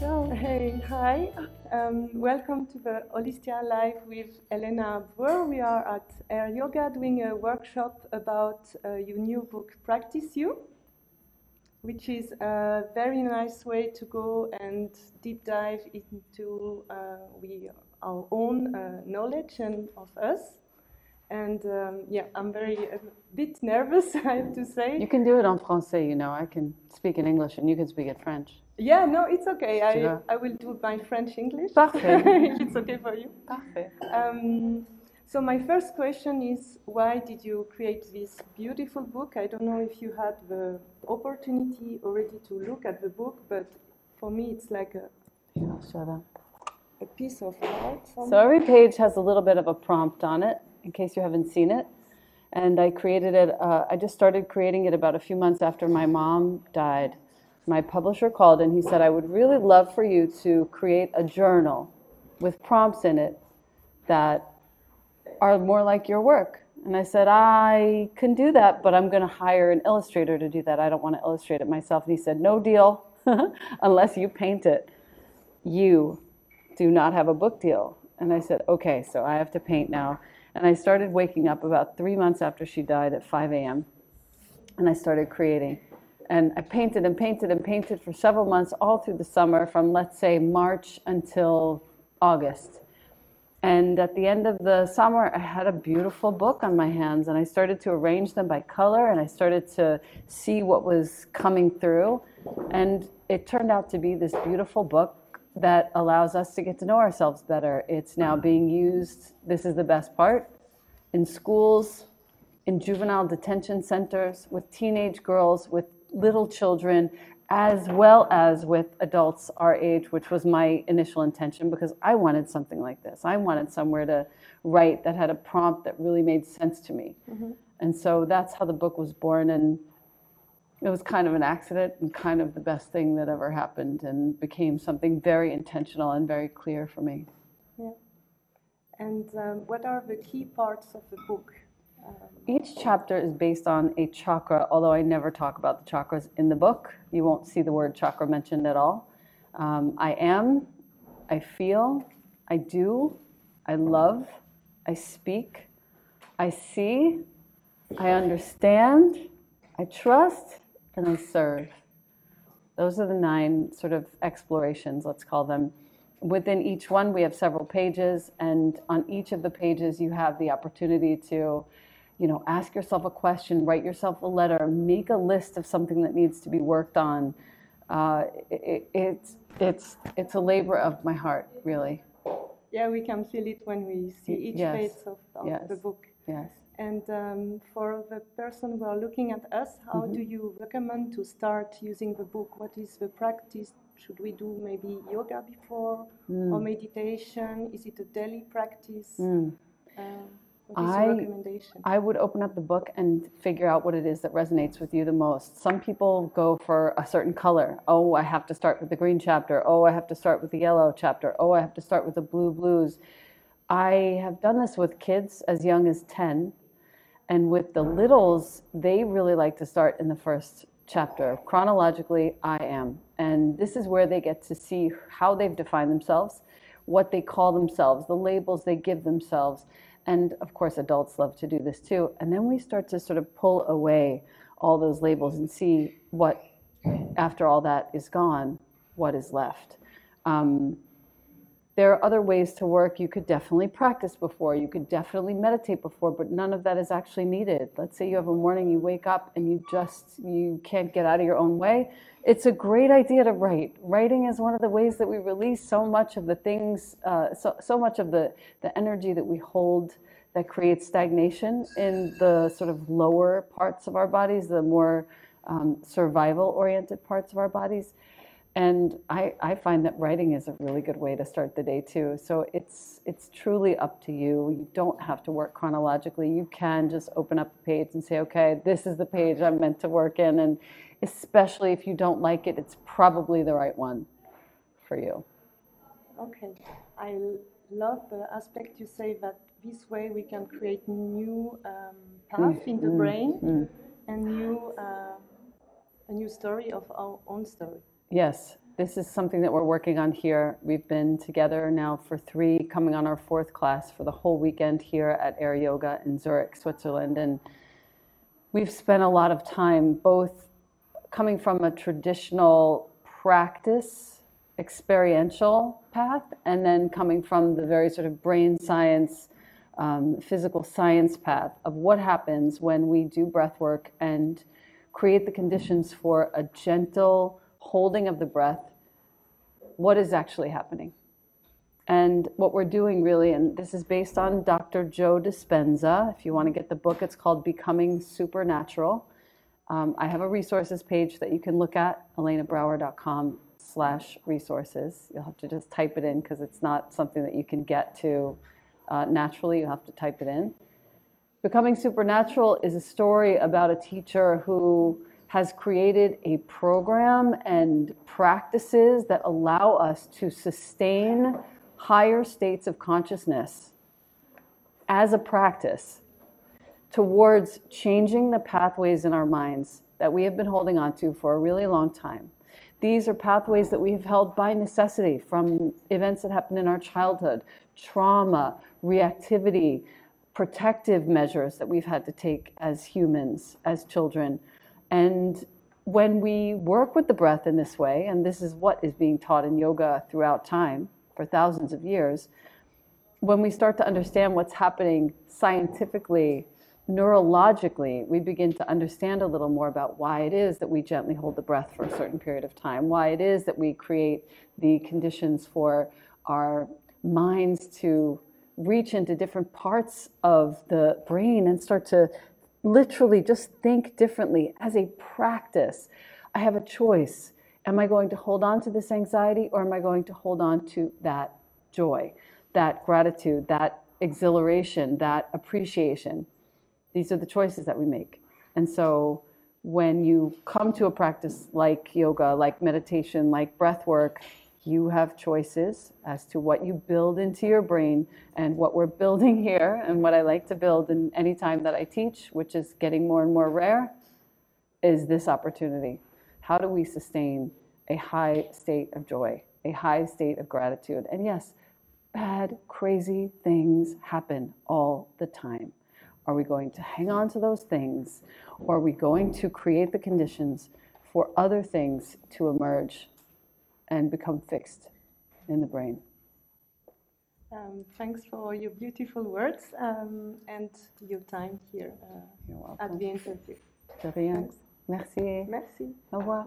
go. Hey, hi. Um, welcome to the Holistia Live with Elena Brower. We are at Air Yoga doing a workshop about uh, your new book, Practice You, which is a very nice way to go and deep dive into uh, we, our own uh, knowledge and of us. And um, yeah, I'm very a bit nervous, I have to say. You can do it en français, you know. I can speak in English and you can speak in French. Yeah, no, it's okay. I, I will do my French English. Parfait. it's okay for you. Parfait. Um, so my first question is, why did you create this beautiful book? I don't know if you had the opportunity already to look at the book, but for me it's like a, Yeah, show them. a piece of art. So every page has a little bit of a prompt on it, in case you haven't seen it. And I created it, uh, I just started creating it about a few months after my mom died. My publisher called and he said, I would really love for you to create a journal with prompts in it that are more like your work. And I said, I can do that, but I'm going to hire an illustrator to do that. I don't want to illustrate it myself. And he said, No deal, unless you paint it. You do not have a book deal. And I said, Okay, so I have to paint now. And I started waking up about three months after she died at 5 a.m. And I started creating. And I painted and painted and painted for several months, all through the summer, from let's say March until August. And at the end of the summer, I had a beautiful book on my hands, and I started to arrange them by color, and I started to see what was coming through. And it turned out to be this beautiful book that allows us to get to know ourselves better. It's now mm-hmm. being used, this is the best part, in schools, in juvenile detention centers, with teenage girls, with little children, as well as with adults our age, which was my initial intention because I wanted something like this. I wanted somewhere to write that had a prompt that really made sense to me. Mm-hmm. And so that's how the book was born. And it was kind of an accident and kind of the best thing that ever happened and became something very intentional and very clear for me. Yeah. And um, what are the key parts of the book? Um, Each chapter is based on a chakra, although I never talk about the chakras in the book. You won't see the word chakra mentioned at all. Um, I am, I feel, I do, I love, I speak, I see, I understand, I trust, and I serve. Those are the nine sort of explorations, let's call them. Within each one, we have several pages, and on each of the pages, you have the opportunity to, you know, ask yourself a question, write yourself a letter, make a list of something that needs to be worked on. Uh, it, it's it's it's a labor of my heart, really. yeah, we can feel it when we see each Yes. page of, of Yes. the book. Yes. And um, for the person who are looking at us, how Mm-hmm. do you recommend to start using the book? What is the practice? Should we do maybe yoga before Mm. or meditation? Is it a daily practice? Mm. Uh, what is I- your recommendation? I would open up the book and figure out what it is that resonates with you the most. Some people go for a certain color. Oh, I have to start with the green chapter. Oh, I have to start with the yellow chapter. Oh, I have to start with the blue blues. I have done this with kids as young as 10. And with the littles, they really like to start in the first chapter. Chronologically, I am. And this is where they get to see how they've defined themselves, what they call themselves, the labels they give themselves. And of course, adults love to do this too. And then we start to sort of pull away all those labels and see what, after all that is gone, what is left. Um, there are other ways to work. You could definitely practice before, you could definitely meditate before, but none of that is actually needed. Let's say you have a morning, you wake up and you just you can't get out of your own way. It's a great idea to write. Writing is one of the ways that we release so much of the things, uh, so, so much of the, the energy that we hold that creates stagnation in the sort of lower parts of our bodies, the more um, survival oriented parts of our bodies. And I, I find that writing is a really good way to start the day too. So it's it's truly up to you. You don't have to work chronologically. You can just open up a page and say, okay, this is the page I'm meant to work in. And especially if you don't like it, it's probably the right one for you. Okay. I love the aspect you say that this way we can create new um, path in the mm, brain mm. and new uh, a new story of our own story. Yes, this is something that we're working on here. We've been together now for three, coming on our fourth class for the whole weekend here at Air Yoga in Zurich, Switzerland. And we've spent a lot of time both coming from a traditional practice, experiential path, and then coming from the very sort of brain science, um, physical science path of what happens when we do breath work and create the conditions for a gentle holding of the breath. What is actually happening? And what we're doing really, and this is based on Dr. Joe Dispenza. If you want to get the book, it's called Becoming Supernatural. Um, I have a resources page that you can look at, elenabrower.com slash resources. You'll have to just type it in because it's not something that you can get to uh, naturally. You have to type it in. Becoming Supernatural is a story about a teacher who has created a program and practices that allow us to sustain higher states of consciousness as a practice towards changing the pathways in our minds that we have been holding on to for a really long time. These are pathways that we have held by necessity from events that happened in our childhood, trauma, reactivity, protective measures that we've had to take as humans, as children. And when we work with the breath in this way, and this is what is being taught in yoga throughout time for thousands of years, when we start to understand what's happening scientifically, neurologically, we begin to understand a little more about why it is that we gently hold the breath for a certain period of time, why it is that we create the conditions for our minds to reach into different parts of the brain and start to literally just think differently as a practice. I have a choice. Am I going to hold on to this anxiety or am I going to hold on to that joy, that gratitude, that exhilaration, that appreciation? These are the choices that we make. And so when you come to a practice like yoga, like meditation, like breath work, you have choices as to what you build into your brain and what we're building here and what I like to build in any time that I teach, which is getting more and more rare, is this opportunity. How do we sustain a high state of joy, a high state of gratitude? And yes, bad, crazy things happen all the time. Are we going to hang on to those things or are we going to create the conditions for other things to emerge and become fixed in the brain? Um, thanks for your beautiful words um, and your time here uh, at the interview. De rien. Thanks. Merci. Merci. Au revoir.